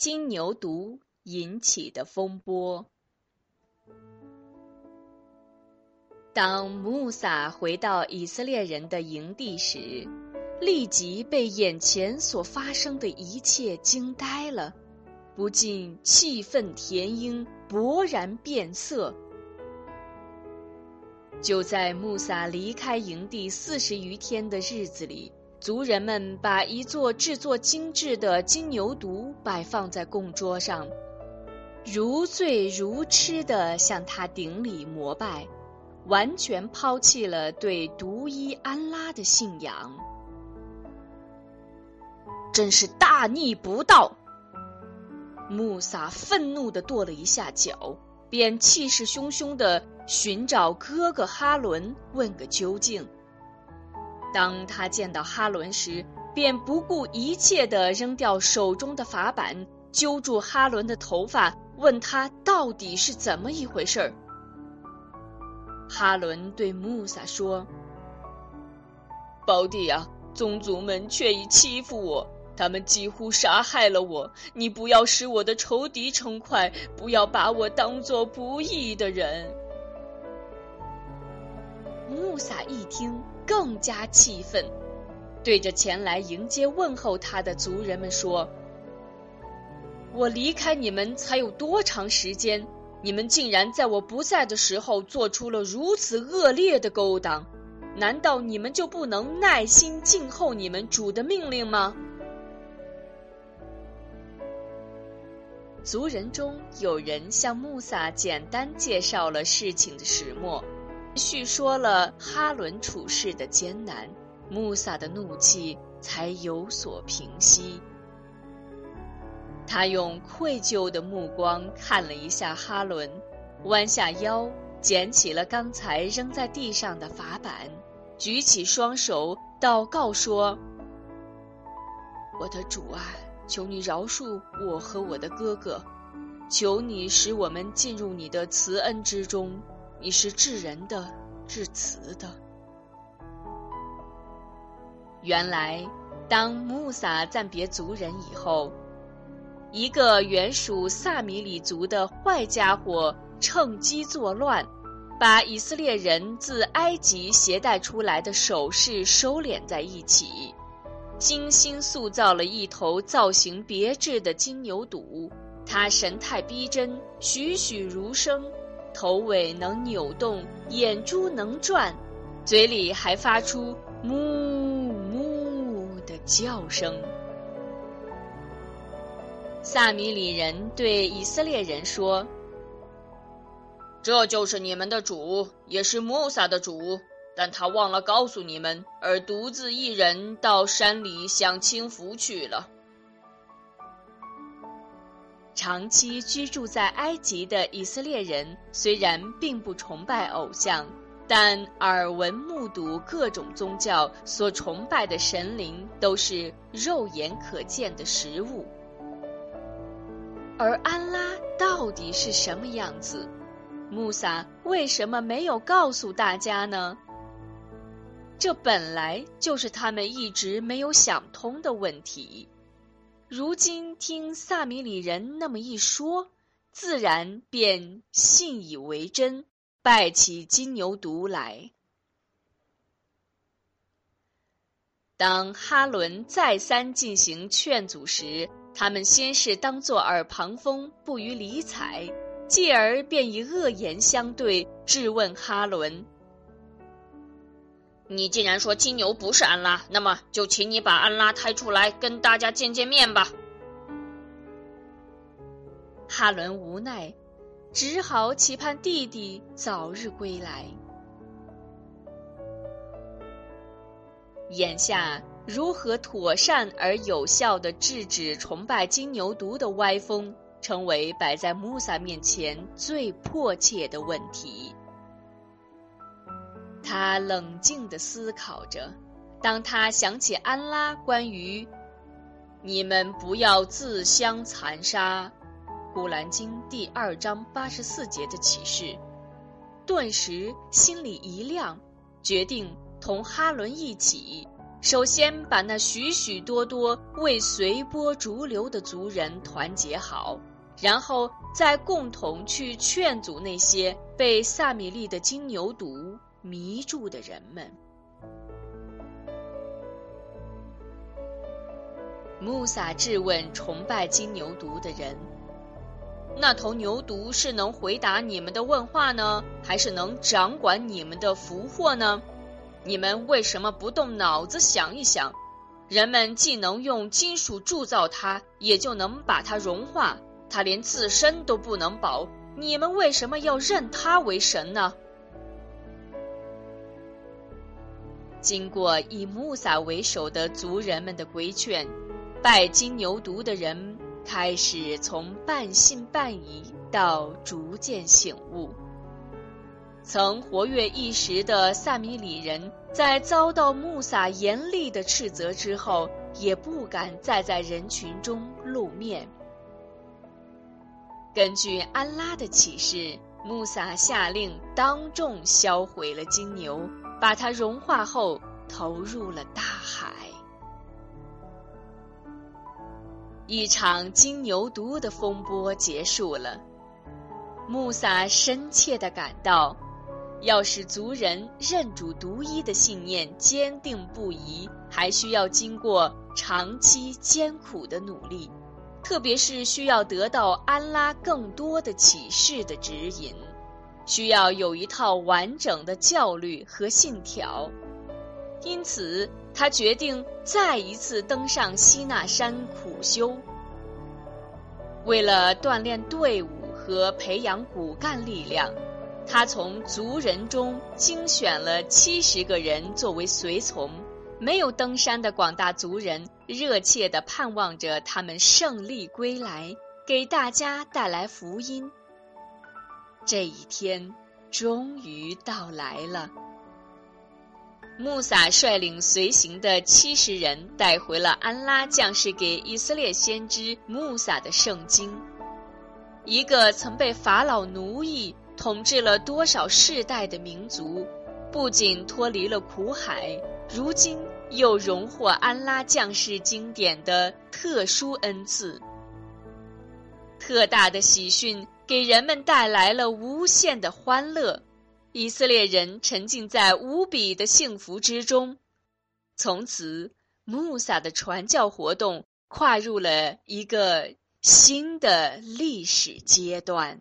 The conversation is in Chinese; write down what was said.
金牛犊引起的风波。当穆萨回到以色列人的营地时，立即被眼前所发生的一切惊呆了，不禁气愤填膺，勃然变色。就在穆萨离开营地四十余天的日子里。族人们把一座制作精致的金牛犊摆放在供桌上，如醉如痴地向他顶礼膜拜，完全抛弃了对独一安拉的信仰。真是大逆不道！穆萨愤怒地跺了一下脚，便气势汹汹地寻找哥哥哈伦，问个究竟。当他见到哈伦时，便不顾一切地扔掉手中的法板，揪住哈伦的头发，问他到底是怎么一回事儿。哈伦对穆萨说：“胞弟啊，宗族们却已欺负我，他们几乎杀害了我。你不要使我的仇敌称快，不要把我当做不义的人。”穆萨一听。更加气愤，对着前来迎接问候他的族人们说：“我离开你们才有多长时间？你们竟然在我不在的时候做出了如此恶劣的勾当！难道你们就不能耐心静候你们主的命令吗？”族人中有人向穆萨简单介绍了事情的始末。叙说了哈伦处事的艰难，穆萨的怒气才有所平息。他用愧疚的目光看了一下哈伦，弯下腰捡起了刚才扔在地上的法板，举起双手祷告说：“我的主啊，求你饶恕我和我的哥哥，求你使我们进入你的慈恩之中。”你是治人的，治慈的。原来，当穆萨暂别族人以后，一个原属萨米里族的坏家伙趁机作乱，把以色列人自埃及携带出来的首饰收敛在一起，精心塑造了一头造型别致的金牛犊，它神态逼真，栩栩如生。头尾能扭动，眼珠能转，嘴里还发出“哞哞”的叫声。萨米里人对以色列人说：“这就是你们的主，也是穆萨的主，但他忘了告诉你们，而独自一人到山里享清福去了。”长期居住在埃及的以色列人虽然并不崇拜偶像，但耳闻目睹各种宗教所崇拜的神灵都是肉眼可见的实物。而安拉到底是什么样子？穆萨为什么没有告诉大家呢？这本来就是他们一直没有想通的问题。如今听萨米里人那么一说，自然便信以为真，拜起金牛犊来。当哈伦再三进行劝阻时，他们先是当作耳旁风，不予理睬，继而便以恶言相对，质问哈伦。你既然说金牛不是安拉，那么就请你把安拉抬出来，跟大家见见面吧。哈伦无奈，只好期盼弟弟早日归来。眼下，如何妥善而有效的制止崇拜金牛犊的歪风，成为摆在穆萨面前最迫切的问题。他冷静地思考着，当他想起安拉关于“你们不要自相残杀”《古兰经》第二章八十四节的启示，顿时心里一亮，决定同哈伦一起首先把那许许多多未随波逐流的族人团结好，然后再共同去劝阻那些被萨米利的金牛犊。迷住的人们。穆萨质问崇拜金牛犊的人：“那头牛犊是能回答你们的问话呢，还是能掌管你们的福祸呢？你们为什么不动脑子想一想？人们既能用金属铸造它，也就能把它融化，它连自身都不能保，你们为什么要认它为神呢？”经过以穆萨为首的族人们的规劝。拜金牛犊的人开始从半信半疑到逐渐醒悟。曾活跃一时的萨米里人，在遭到穆萨严厉的斥责之后，也不敢再在人群中露面。根据安拉的启示，穆萨下令当众销毁了金牛，把它融化后投入了大海。一场金牛犊的风波结束了，穆萨深切地感到，要使族人认主独一的信念坚定不移，还需要经过长期艰苦的努力，特别是需要得到安拉更多的启示的指引，需要有一套完整的教律和信条。因此，他决定再一次登上西纳山苦修。为了锻炼队伍和培养骨干力量，他从族人中精选了七十个人作为随从。没有登山的广大族人热切地盼望着他们胜利归来，给大家带来福音。这一天终于到来了。穆萨率领随行的七十人带回了安拉降世给以色列先知穆萨的圣经。一个曾被法老奴役、统治了多少世代的民族，不仅脱离了苦海，如今又荣获安拉降世经典的特殊恩赐。特大的喜讯给人们带来了无限的欢乐。以色列人沉浸在无比的幸福之中，从此，穆萨的传教活动跨入了一个新的历史阶段。